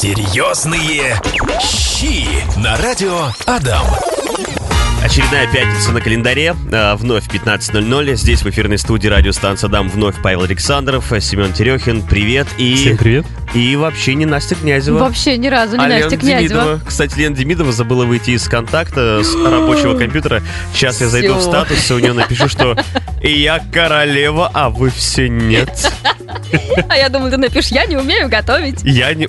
Серьезные щи на радио Адам. Очередная пятница на календаре, а, вновь 15.00. Здесь в эфирной студии радиостанция «Дам» вновь Павел Александров, Семен Терехин, привет. И, Всем привет. И вообще не Настя Князева. Вообще ни разу не а Настя Лена Князева. Демидова. Кстати, Лена Демидова забыла выйти из контакта с рабочего компьютера. Сейчас я зайду в статус, и у нее напишу, что «Я королева, а вы все нет». А я думаю, ты напишешь, я не умею готовить. Я не...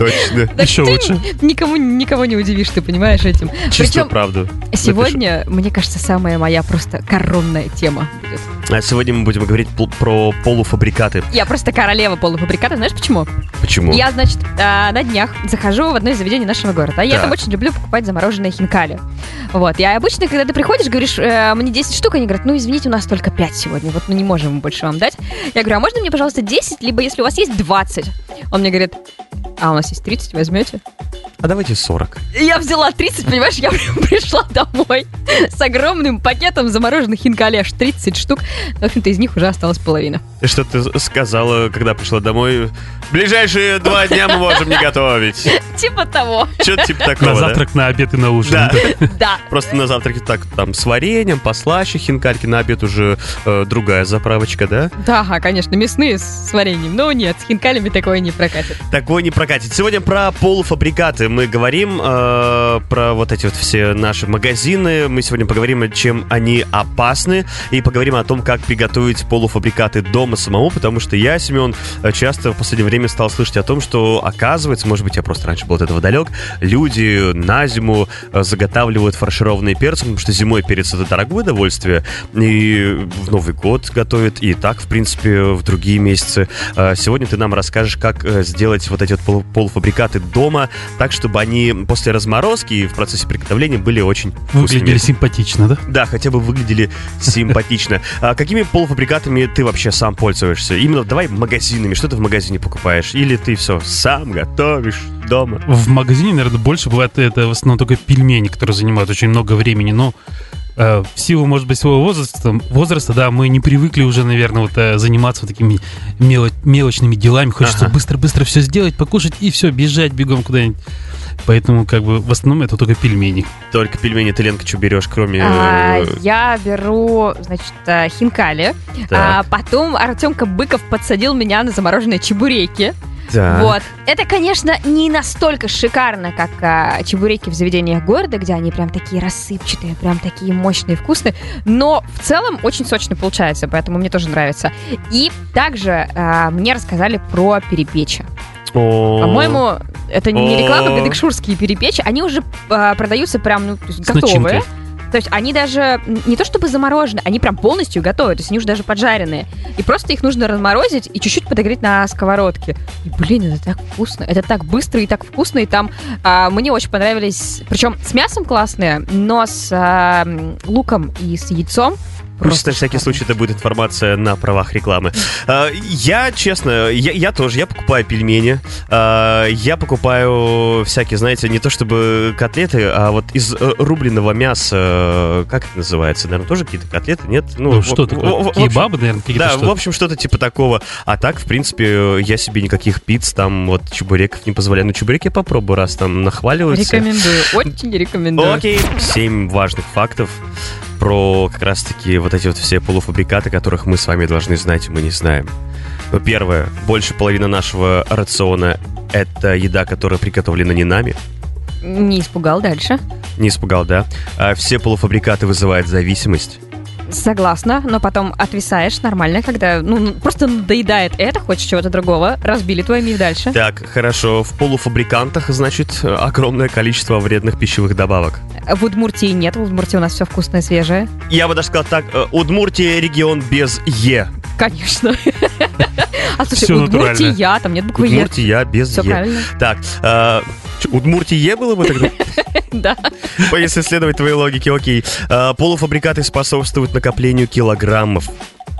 Точно. Так Еще ты лучше. Никому, никого не удивишь, ты понимаешь этим. Чисто Причем правду. сегодня, мне кажется, самая моя просто коронная тема будет. А сегодня мы будем говорить про полуфабрикаты. Я просто королева полуфабриката. Знаешь почему? Почему? Я, значит, а, на днях захожу в одно из заведений нашего города. Я Так. там очень люблю покупать замороженные хинкали. Вот. Я обычно, когда ты приходишь, говоришь, э, мне 10 штук, они говорят, ну, извините, у нас только 5 сегодня, вот мы не можем больше вам дать. Я говорю, а можно мне, пожалуйста, 10, либо если у вас есть 20? Он мне говорит, а у нас есть 30, возьмете? А давайте 40. И Я взяла 30, понимаешь, я пришла домой с огромным пакетом замороженных хинкали, аж 30 штук. В общем-то, из них уже осталась половина. Что ты сказала, когда пришла домой? Ближайшие два дня мы можем не готовить. Типа того. Что-то типа такого, На завтрак, на обед и на ужин. Да. Да. Просто на завтраке так, там, с вареньем, послаще хинкальки, на обед уже э, другая заправочка, да? Да, конечно, мясные с вареньем. Но нет, с хинкалями такое не прокатит. Такое не прокатит. Сегодня про полуфабрикаты мы говорим, э, про вот эти вот все наши магазины. Мы сегодня поговорим, чем они опасны, и поговорим о том, как приготовить полуфабрикаты дома самому, потому что я, Семен, часто в последнее время стал слышать о том, что оказывается, может быть, я просто раньше был от этого далек, люди на зиму э, заготавливают фаршированные перцы, потому что зимой перец это дорогое удовольствие, и в Новый год готовят, и так, в принципе, в другие месяцы. Э, Сегодня ты нам расскажешь, как э, сделать вот эти вот полу- полуфабрикаты дома, так, чтобы они после разморозки и в процессе приготовления были очень Выглядели вкусными. симпатично, да? Да, хотя бы выглядели симпатично. А какими полуфабрикатами ты вообще сам пользуешься? Именно давай магазинами. Что ты в магазине покупаешь? Или ты все сам готовишь дома? В магазине, наверное, больше бывает это в основном только пельмени, которые занимают очень много времени, но в силу, может быть, своего возраста, возраста, да, мы не привыкли уже, наверное, вот э, заниматься вот такими мело- мелочными делами. Хочется Ага. быстро-быстро все сделать, покушать и все, бежать бегом куда-нибудь. Поэтому, как бы, в основном это только пельмени. Только пельмени ты, Ленка, что берешь, кроме... А, э, я беру, значит, э, хинкали. А, потом Артемка Быков подсадил меня на замороженные чебуреки. Так. Вот. Это, конечно, не настолько шикарно, как а, чебуреки в заведениях города, где они прям такие рассыпчатые, прям такие мощные, вкусные. Но в целом очень сочно получается, поэтому мне тоже нравится. И также а, мне рассказали про перепечи. По-моему, это не реклама, гадекшурские перепечи. Они уже а, продаются прям ну, готовые. начинкой. То есть они даже не то чтобы заморожены, они прям полностью готовы, то есть они уже даже поджаренные. И просто их нужно разморозить и чуть-чуть подогреть на сковородке. И, блин, это так вкусно, это так быстро и так вкусно. И там а, мне очень понравились, причем с мясом классные, но с а, луком и с яйцом. Пусть на просто всякий случай это будет информация на правах рекламы. А, Я, честно, я, я тоже, я покупаю пельмени, а, я покупаю всякие, знаете, не то чтобы котлеты, а вот из э, рубленого мяса, как это называется, наверное, тоже какие-то котлеты, нет? Ну, в- что такое? Кебабы, наверное, какие-то Да, что в общем, что-то типа такого. А так, в принципе, я себе никаких пиц, там, вот, чебуреков не позволяю. Ну, чебуреки я попробую, раз там нахваливаются. Рекомендую, очень рекомендую. Окей. Семь важных фактов про как раз-таки вот эти вот все полуфабрикаты, которых мы с вами должны знать, мы не знаем. Ну, первое. Больше половины нашего рациона — это еда, которая приготовлена не нами. Не испугал дальше. Не испугал, да? А все полуфабрикаты вызывают зависимость. Согласна, но потом отвисаешь нормально, когда ну, просто надоедает это, хочешь чего-то другого, разбили твой миф дальше. Так, хорошо. В полуфабрикантах, значит, огромное количество вредных пищевых добавок. В Удмуртии нет, в Удмуртии у нас все вкусное, свежее. Я бы даже сказал так, э, Удмуртия регион без Е. Конечно. А слушай, Всё Удмуртия, натурально. там нет буквы Е. Удмуртия без Все Е. правильно. Так, э, Удмуртия было бы тогда? Да. Если следовать твоей логике, окей. А, полуфабрикаты способствуют накоплению килограммов.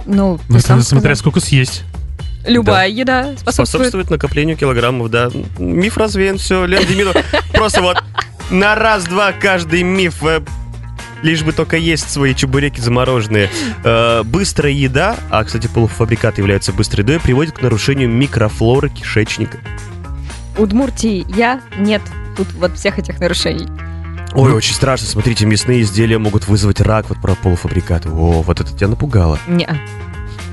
Ну, Ну, ты это сам смотря сказал. сколько съесть. Любая еда способствует. Способствует накоплению килограммов, да. Миф развеян, все. Лен Демидов просто вот на раз-два каждый миф э, Лишь бы только есть свои чебуреки замороженные. Э, быстрая еда, а, кстати, полуфабрикаты являются быстрой едой, приводит к нарушению микрофлоры кишечника. Удмуртии я, нет тут вот всех этих нарушений. Ой, очень страшно. Смотрите, мясные изделия могут вызвать рак вот про полуфабрикаты. О, вот это тебя напугало. Не,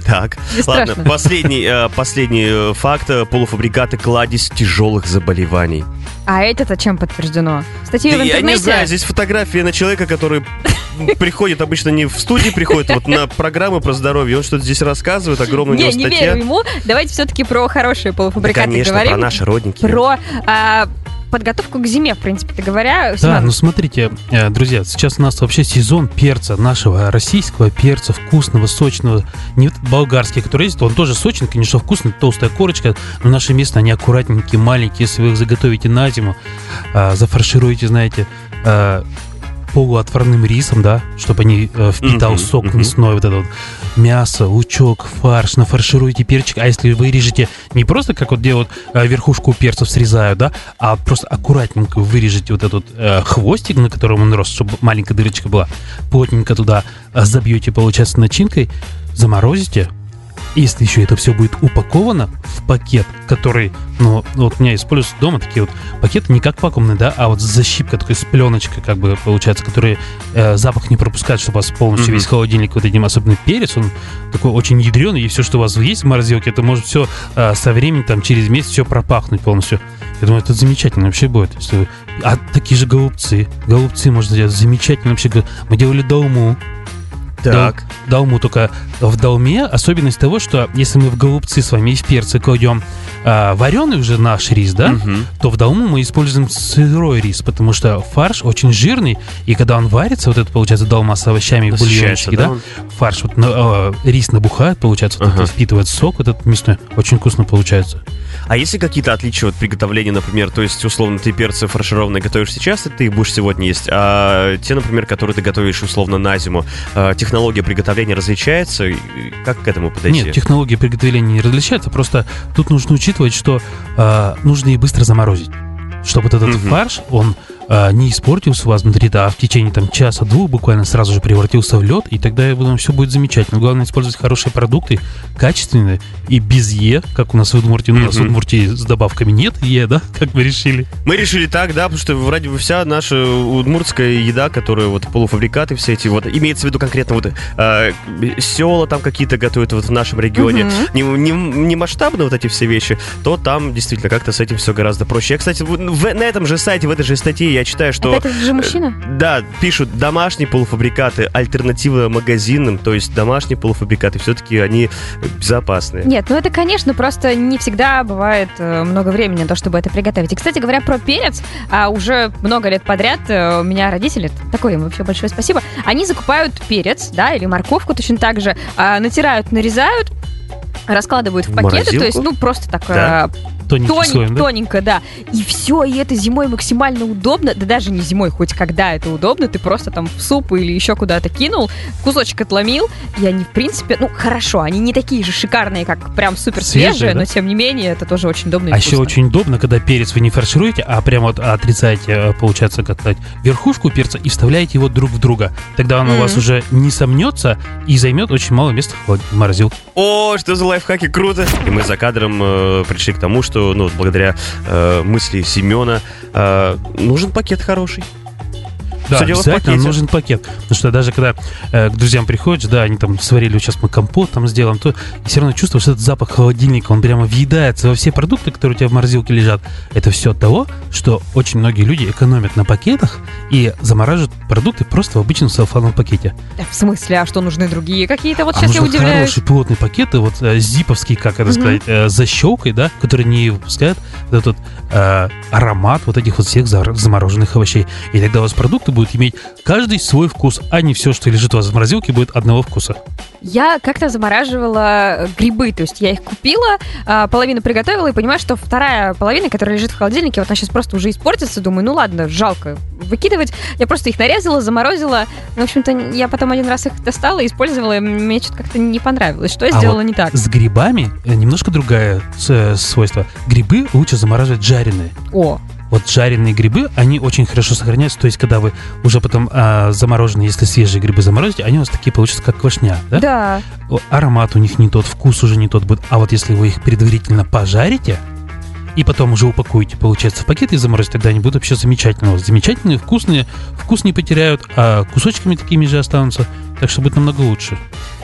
Так, не ладно, страшно. последний, э, последний э, факт. э, Полуфабрикаты кладезь тяжелых заболеваний. А это-то чем подтверждено? Статьи в Я не интернете? знаю, здесь фотография на человека, который приходит обычно не в студии, приходит вот на программы про здоровье. Он что-то здесь рассказывает, огромная у Не, него не статья. верю ему. Давайте все-таки про хорошие Да, полуфабрикаты конечно, говорим. про наши родники. Про, а, подготовку к зиме, в принципе, говоря. Да, Семен, ну смотрите, э, друзья, сейчас у нас вообще сезон перца, нашего российского перца, вкусного, сочного. Не болгарский, который есть, он тоже сочный, конечно, вкусный, толстая корочка, но наши местные, они аккуратненькие, маленькие, если вы их заготовите на зиму, а, зафаршируете, знаете, а, полуотварным рисом, да, чтобы они э, впитал Мгм, сок мгм. мясной, вот это вот мясо, лучок, фарш, нафаршируете перчик, а если вы режете не просто как вот делают э, верхушку перцев срезают, да, а просто аккуратненько вырежете вот этот э, хвостик, на котором он рос, чтобы маленькая дырочка была, плотненько туда э, забьете, получается, начинкой, заморозите, если еще это все будет упаковано в пакет, который, ну, вот у меня используются дома такие вот пакеты, не как вакуумные, да, а вот защипка такой с пленочкой, как бы получается, который э, запах не пропускает, чтобы у вас полностью Мгм. весь холодильник вот этим, особенно перец, он такой очень ядреный, и все, что у вас есть в морозилке, это может все со временем, там, через месяц все пропахнуть полностью. Я думаю, это замечательно вообще будет. Если вы- А такие же голубцы. Голубцы можно делать замечательно вообще. Мы делали долму. Так, Долму только в долме особенность того, что если мы в голубцы с вами и в перцы кладем а, вареный уже наш рис, да, Мгм. то в долму мы используем сырой рис, потому что фарш очень жирный, и когда он варится, вот это получается долма с овощами, бульончики, да, он? фарш, вот, на- э, рис набухает, получается, вот Ага. это впитывает сок, вот этот мясной, очень вкусно получается. А есть ли какие-то отличия от приготовления, например, то есть, условно, ты перцы фаршированные готовишь сейчас, и ты их будешь сегодня есть, а те, например, которые ты готовишь, условно, на зиму, а, технология приготовления различается? И Как к этому подойти? Нет, технология приготовления не различается, просто тут нужно учитывать, что э, нужно и быстро заморозить, чтобы вот этот Мгм. фарш, он э, не испортился у вас внутри, да, а в течение там часа-двух буквально сразу же превратился в лед, и тогда я думаю, все будет замечательно. Главное использовать хорошие продукты, качественные и без Е, как у нас в Удмуртии. Ну, у нас в. Удмуртии с добавками нет Е, да, как мы решили. Мы решили так, да, потому что вроде бы вся наша удмуртская еда, которая вот полуфабрикаты все эти, вот имеется в виду конкретно вот э, села там какие-то готовят вот в нашем регионе, не, не, не масштабно вот эти все вещи, то там действительно как-то с этим все гораздо проще. Я, кстати, в- в- на этом же сайте, в этой же статье я читаю, что... Опять это же мужчина? Да, пишут домашние полуфабрикаты, альтернатива магазинным, то есть домашние полуфабрикаты, все-таки они безопасные. Нет, ну это, конечно, просто не всегда бывает э, много времени на то, чтобы это приготовить. И, кстати говоря, про перец, а, уже много лет подряд э, у меня родители, такое им вообще большое спасибо, они закупают перец, да, или морковку точно так же, а, натирают, нарезают, раскладывают в пакеты, то морозилку? есть, ну, просто так Да. Тоненьким тоненько, слоем, да? тоненько, да. И все, и это зимой максимально удобно. Да даже не зимой, хоть когда это удобно, ты просто там в суп или еще куда-то кинул, кусочек отломил, и они, в принципе, ну, хорошо, они не такие же шикарные, как прям супер свежие, Свежие, да? но тем не менее, это тоже очень удобно и А еще очень удобно, когда перец вы не фаршируете, а прямо вот отрезаете, э, получается, как сказать, верхушку перца и вставляете его друг в друга. Тогда он у вас уже не сомнется и займет очень мало места в морозилке. О, что за лайфхаки, круто! И мы за кадром э, пришли к тому, что, ну, благодаря э, мысли Семена, э, нужен пакет хороший. Да, Всё дело в обязательно нужен пакет. Потому что даже когда э, к друзьям приходишь, да, они там сварили, сейчас мы компот там сделаем, то все равно чувствуешь что этот запах холодильника, он прямо въедается во все продукты, которые у тебя в морозилке лежат. Это все от того, что очень многие люди экономят на пакетах и замораживают продукты просто в обычном целлофановом пакете. В смысле, а что нужны другие какие-то? Вот а сейчас я удивляюсь. хорошие плотные пакеты, вот э, зиповские, как это Мгм. сказать, э, защелкой, да, которые не выпускают вот этот э, аромат вот этих вот всех замороженных овощей. И тогда у вас продукты будут иметь каждый свой вкус, а не все, что лежит у вас в морозилке, будет одного вкуса. Я как-то замораживала э, грибы, то есть я их купила, а, половину приготовила и понимаю, что вторая половина, которая лежит в холодильнике, вот она сейчас просто уже испортится, думаю, ну ладно, жалко выкидывать. Я просто их нарезала, заморозила. В общем-то, я потом один раз их достала использовала, и мне что-то как-то не понравилось. Что я А сделала вот не так? С грибами э, немножко другое э, свойство. Грибы лучше замораживать жареные. О, Вот жареные грибы, они очень хорошо сохраняются. То есть, когда вы уже потом а, замороженные, если свежие грибы заморозите, они у вас такие получатся, как квашня, да? да. Аромат у них не тот, вкус уже не тот будет. А вот если вы их предварительно пожарите, и потом уже упакуете, получается, в пакеты и заморозите, тогда они будут вообще замечательные. Замечательные, вкусные, вкус не потеряют, а кусочками такими же останутся, так что будет намного лучше.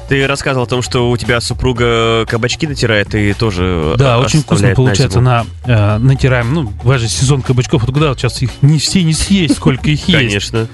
Ты рассказывал о том, что у тебя супруга кабачки натирает и тоже Да, очень вкусно на получается. На, э, натираем, ну, же сезон кабачков, вот куда сейчас их не все не съесть, сколько их есть. Конечно.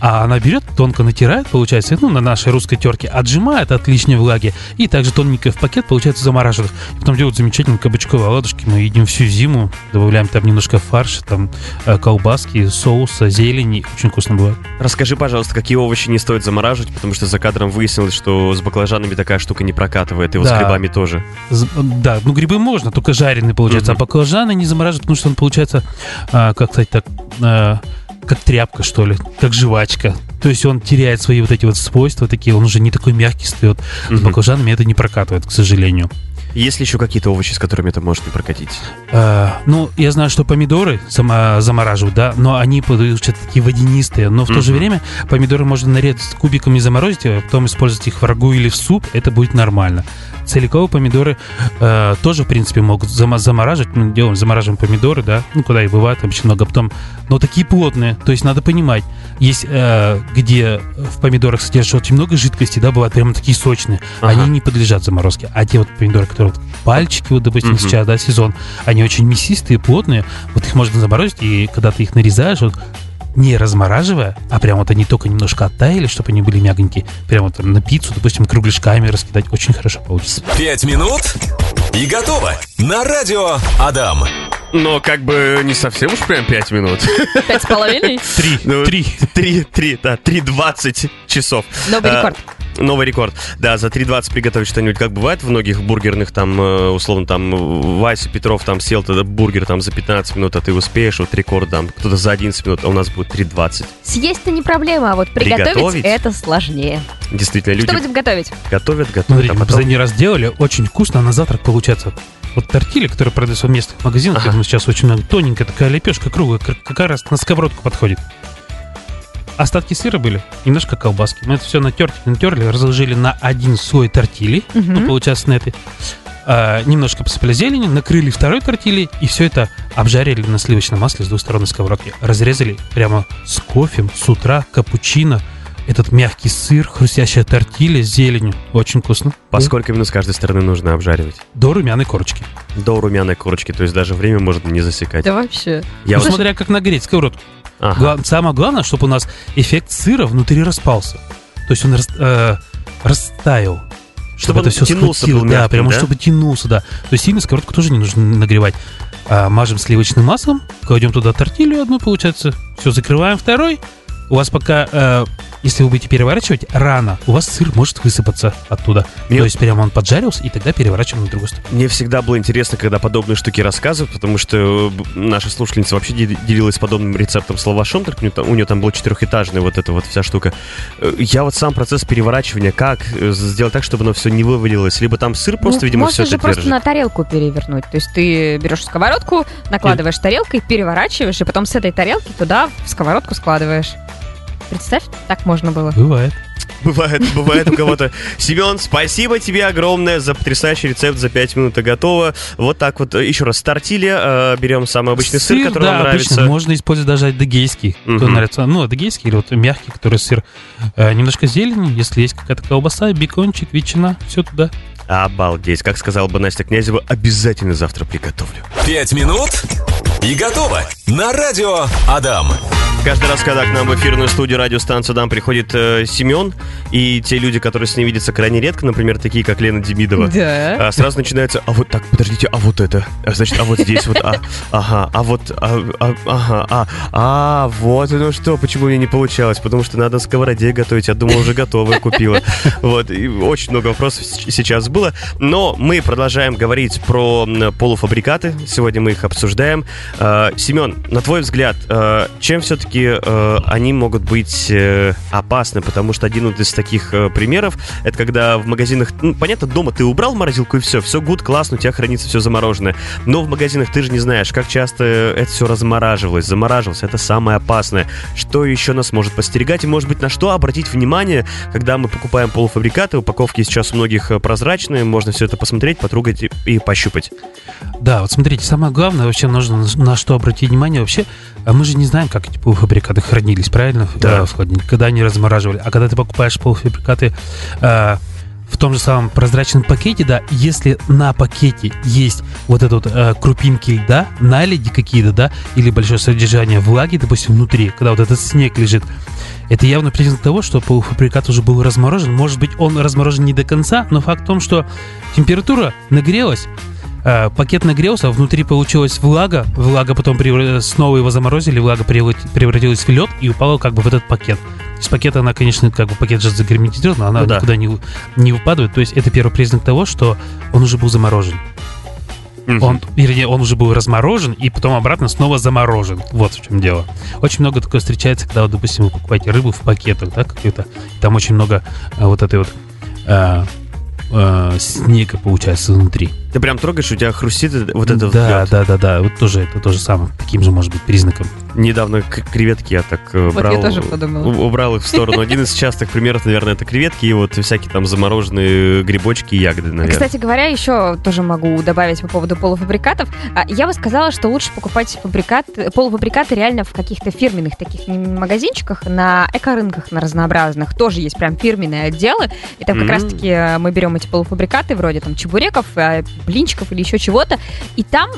А она берет, тонко натирает, получается, ну, на нашей русской терке, отжимает от лишней влаги и также тоненько в пакет, получается, замораживает. И потом делают замечательные кабачковые оладушки. Мы едим всю зиму, добавляем там немножко фарша, там э, колбаски, соуса, зелени. Очень вкусно бывает. Расскажи, пожалуйста, какие овощи не стоит замораживать, потому что за кадром выяснилось, что с баклажанами такая штука не прокатывает, и вот с Да. грибами тоже. Да, ну грибы можно, только жареные получается. Мгм. А баклажаны не замораживают, потому что он получается, а, как сказать так, а, как тряпка, что ли, как жвачка. То есть он теряет свои вот эти вот свойства такие, он уже не такой мягкий встает. С Мгм. баклажанами это не прокатывает, к сожалению. Есть ли еще какие-то овощи, с которыми это может не прокатить? А, ну, я знаю, что помидоры зама- замораживают, да, но они получаются такие водянистые. Но в то же время помидоры можно нарезать кубиками, заморозить, а потом использовать их в рагу или в суп, это будет нормально. Целиковые помидоры э, тоже, в принципе, могут замораживать. Мы делаем, замораживаем помидоры, да, ну, куда и бывает обычно много потом. Но такие плотные, то есть надо понимать, есть э, где в помидорах содержится очень много жидкости, да, бывают прямо такие сочные, Ага. они не подлежат заморозке. А те вот помидоры, которые вот пальчики, вот, допустим, Мгм. сейчас, да, сезон, они очень мясистые, плотные, вот их можно заморозить, и когда ты их нарезаешь, вот, не размораживая, а прям вот они только немножко оттаяли, чтобы они были мягонькие, прям вот на пиццу, допустим, кругляшками раскидать, очень хорошо получится. Пять минут и готово. На радио Адам. Но как бы не совсем уж прям 5 минут. Пять с половиной? Три, Ну, три. Три, три, да, 3.20 часов. Новый А, рекорд. Новый рекорд. Да, за 3.20 приготовить что-нибудь, как бывает в многих бургерных, там, э, условно, там, Вася Петров там съел тогда бургер там за 15 минут, а ты успеешь, вот рекорд там, кто-то за 11 минут, а у нас будет 3.20. Съесть-то не проблема, а вот приготовить Приготовить? это сложнее. Действительно, люди Что будем готовить? готовят, готовят, Смотрите, а мы потом... последний раз делали, очень вкусно, а на завтрак получается. Вот тортили, которые продаются в местных магазинах, Ага. сейчас очень много, тоненькая такая лепешка круглая, как, как раз на сковородку подходит. Остатки сыра были, немножко колбаски. Мы это все натерли, натерли, разложили на один слой тортили, Мгм. ну, получается, на этой. А, немножко посыпали зеленью, накрыли второй тортили и все это обжарили на сливочном масле с двух сторон на сковородке. Разрезали прямо с кофе, с утра, капучино. Этот мягкий сыр, хрустящая тортилья с зеленью. Очень вкусно. По сколько минут с каждой стороны нужно обжаривать? До румяной корочки. До румяной корочки, то есть даже время может не засекать. Да вообще. Я Ну, вот... смотря как нагреть сковородку. Ага. Гла- Самое главное, чтобы у нас эффект сыра внутри распался. То есть он рас- э, растаял. Чтобы Чтобы, он это все схватило. да, прямо да? чтобы тянулся, да. То есть сильно сковородку тоже не нужно нагревать. А, мажем сливочным маслом, кладем туда тортилью одну, получается. Все, закрываем второй. У вас пока, э, если вы будете переворачивать рано, у вас сыр может высыпаться оттуда. Мне- То есть прямо он поджарился, и тогда переворачиваем на другую сторону. Мне всегда было интересно, когда подобные штуки рассказывают, потому что э, наша слушательница вообще де- делилась подобным рецептом с лавашом, только у нее там, у нее там была четырехэтажная вот эта вот вся штука. Э, Я вот сам процесс переворачивания, как э, сделать так, чтобы оно все не вывалилось, либо там сыр просто, Ну, видимо, можно все же это просто держит. на тарелку перевернуть. То есть ты берешь сковородку, накладываешь тарелкой, переворачиваешь, и потом с этой тарелки туда в сковородку складываешь. Представь, так можно было. Бывает. Бывает, бывает у кого-то. Семен, спасибо тебе огромное за потрясающий рецепт за 5 минут и готово. Вот так вот. Еще раз, тортилья. э, Берем самый обычный сыр, который да, вам обычно нравится. можно использовать даже адыгейский, кто Мгм. нравится. Ну, адыгейский или вот мягкий, который сыр. Э, немножко зелени, если есть какая-то колбаса, бекончик, ветчина, все туда. Обалдеть. Как сказала бы Настя Князева, обязательно завтра приготовлю. Пять минут и готово. На радио Адам. Каждый раз, когда к нам в эфирную студию радиостанцию «Дам» приходит э, Семен, и те люди, которые с ним видятся крайне редко, например, такие, как Лена Демидова, Да. а, сразу начинается, а вот так, подождите, а вот это, а, значит, а вот здесь вот, а, ага, а вот, а, а, ага, а, а, вот оно что, почему мне не получалось, потому что надо на сковороде готовить, я думал, уже готовое купила, вот, и очень много вопросов сейчас было, но мы продолжаем говорить про полуфабрикаты, сегодня мы их обсуждаем. Э, Семен, на твой взгляд, э, чем все-таки э, они могут быть опасны, потому что один из таких примеров, это когда в магазинах, ну, понятно, дома ты убрал морозилку и все, все гуд, классно, у тебя хранится все замороженное. Но в магазинах ты же не знаешь, как часто это все размораживалось, замораживалось. Это самое опасное. Что еще нас может постерегать и, может быть, на что обратить внимание, когда мы покупаем полуфабрикаты. Упаковки сейчас у многих прозрачные, можно все это посмотреть, потрогать и, и пощупать. Да, вот смотрите, самое главное вообще нужно на- что обратить внимание вообще, а мы же не знаем, как эти полуфабрикаты хранились, правильно? Да. В холодильнике, когда они размораживали. А когда ты покупаешь полуфабрикаты э, в том же самом прозрачном пакете, да, если на пакете есть вот это вот э, крупинки льда, наледи какие-то, да, или большое содержание влаги, допустим, внутри, когда вот этот снег лежит, это явно признак того, что полуфабрикат уже был разморожен. Может быть, он разморожен не до конца, но факт в том, что температура нагрелась, пакет нагрелся, внутри получилась влага, влага потом превра- снова его заморозили, влага преврат- превратилась в лед и упала как бы в этот пакет. Из пакета она, конечно, как бы пакет же загерметизирован, но она Ну да. никуда не, не выпадает. То есть это первый признак того, что он уже был заморожен. Мгм. Он, вернее, он уже был разморожен и потом обратно снова заморожен. Вот в чем дело. Очень много такое встречается, когда, вот, допустим, вы покупаете рыбу в пакетах, да, какую-то. Там очень много а, вот этой вот а, а, снега получается внутри. Ты прям трогаешь, у тебя хрустит вот это да, вот лёд. да, да, да. Вот тоже это то же самое. Таким же может быть признаком. Недавно к- креветки я так э, Вот брал, я тоже подумала. у- убрал их в сторону. Один из частых примеров, наверное, это креветки и вот всякие там замороженные грибочки и ягоды, наверное. Кстати говоря, еще тоже могу добавить по поводу полуфабрикатов. А, Я бы сказала, что лучше покупать фабрикат, полуфабрикаты реально в каких-то фирменных таких м- магазинчиках, на эко-рынках, на разнообразных. Тоже есть прям фирменные отделы. И там как М. раз-таки э, мы берем эти полуфабрикаты, вроде там чебуреков, э, блинчиков или еще чего-то. И там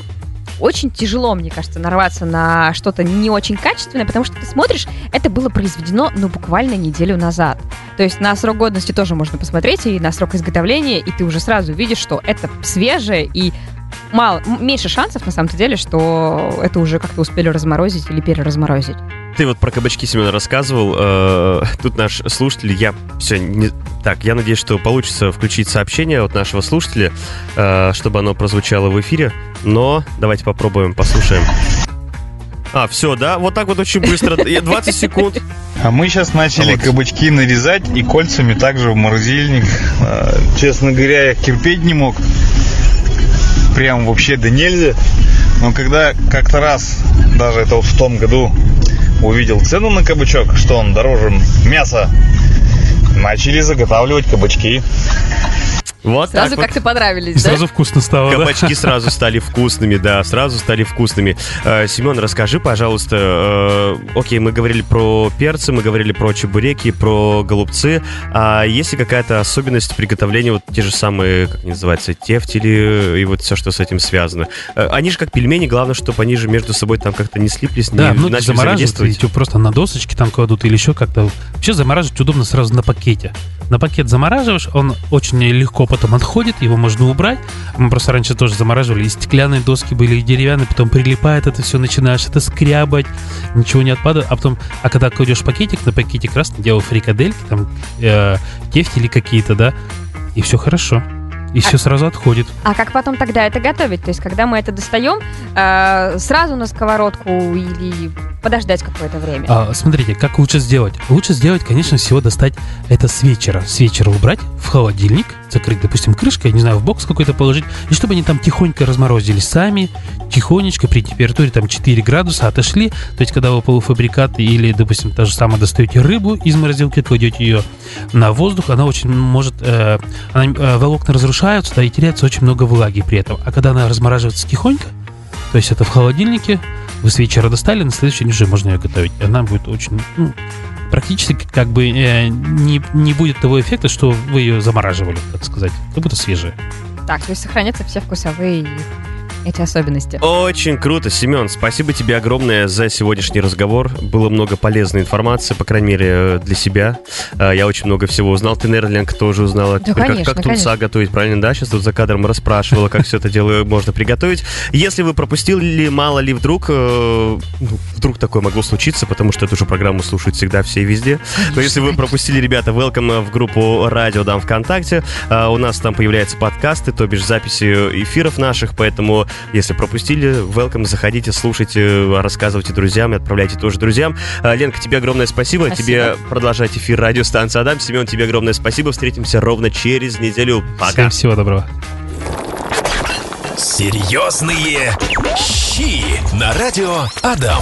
очень тяжело, мне кажется, нарваться на что-то не очень качественное, потому что ты смотришь, это было произведено, ну, буквально неделю назад. То есть на срок годности тоже можно посмотреть, и на срок изготовления, и ты уже сразу видишь, что это свежее, и мало, меньше шансов, на самом-то деле, что это уже как-то успели разморозить или переразморозить. Ты вот про кабачки, Семен, рассказывал. э, Тут наш слушатель, я все не... Так, я надеюсь, что получится включить сообщение от нашего слушателя, э, чтобы оно прозвучало в эфире. Но давайте попробуем, послушаем. А, все, да? Вот так вот очень быстро. Я 20 секунд. А мы сейчас начали Вот. кабачки нарезать и кольцами также в морозильник. А, Честно говоря, я терпеть не мог. Прям вообще да нельзя. Но когда как-то раз, даже это вот в том году, увидел цену на кабачок, что он дороже мяса, начали заготавливать кабачки. Вот Сразу так вот. как-то понравились, И да? сразу вкусно стало, да? Кабачки сразу стали вкусными, да, сразу стали вкусными. Э, Семен, расскажи, пожалуйста, э, окей, мы говорили про перцы, мы говорили про чебуреки, про голубцы. А есть ли какая-то особенность приготовления, вот те же самые, как они называются, тефтели и вот все, что с этим связано? Э, Они же как пельмени, главное, чтобы они же между собой там как-то не слиплись, Да, не многие начали типа просто на досочке там кладут или еще как-то. Вообще замораживать удобно сразу на пакете. На пакет замораживаешь, он очень легко потом отходит, его можно убрать. Мы просто раньше тоже замораживали, и стеклянные доски были, и деревянные, потом прилипает это все, начинаешь это скрябать, ничего не отпадает. А потом, а когда кладешь пакетик, на пакете красный делал фрикадельки, там э, тефтели какие-то, да, и все хорошо. И все сразу отходит. А как потом тогда это готовить? То есть, когда мы это достаем, э, сразу на сковородку или подождать какое-то время? А, смотрите, как лучше сделать? Лучше сделать, конечно, всего достать это с вечера. С вечера убрать в холодильник, закрыть, допустим, крышкой, не знаю, в бокс какой-то положить, и чтобы они там тихонько разморозились сами, тихонечко при температуре там 4 градуса отошли. То есть, когда вы полуфабрикаты или, допустим, то же самое достаете рыбу из морозилки, кладете ее на воздух, она очень может, э, она, э, волокна разрушаются, да, и теряется очень много влаги при этом. А когда она размораживается тихонько, то есть это в холодильнике, вы с вечера достали, на следующий день уже можно ее готовить. Она будет очень, ну, практически как бы э, не, не будет того эффекта, что вы ее замораживали, так сказать. Как будто свежая. Так, то есть сохранятся все вкусовые эти особенности. Очень круто, Семен. Спасибо тебе огромное за сегодняшний разговор. Было много полезной информации, по крайней мере, для себя. А, Я очень много всего узнал. Ты, Нерлинг, тоже узнала. Да, Как- конечно, как, тунца конечно. готовить, правильно, да? Сейчас тут за кадром расспрашивала, как все это дело можно приготовить. Если вы пропустили, мало ли вдруг, э, ну, вдруг такое могло случиться, потому что эту же программу слушают всегда все и везде. Но если вы пропустили, ребята, welcome в группу Радио Дам ВКонтакте. У нас там появляются подкасты, то бишь записи эфиров наших, поэтому если пропустили, welcome, заходите, слушайте, рассказывайте друзьям и отправляйте тоже друзьям. А, Ленка, тебе огромное спасибо. Спасибо. Тебе продолжать эфир радиостанции Адам. Семен, тебе огромное спасибо. Встретимся ровно через неделю. Пока. Всем всего доброго. Серьезные щи на радио Адам.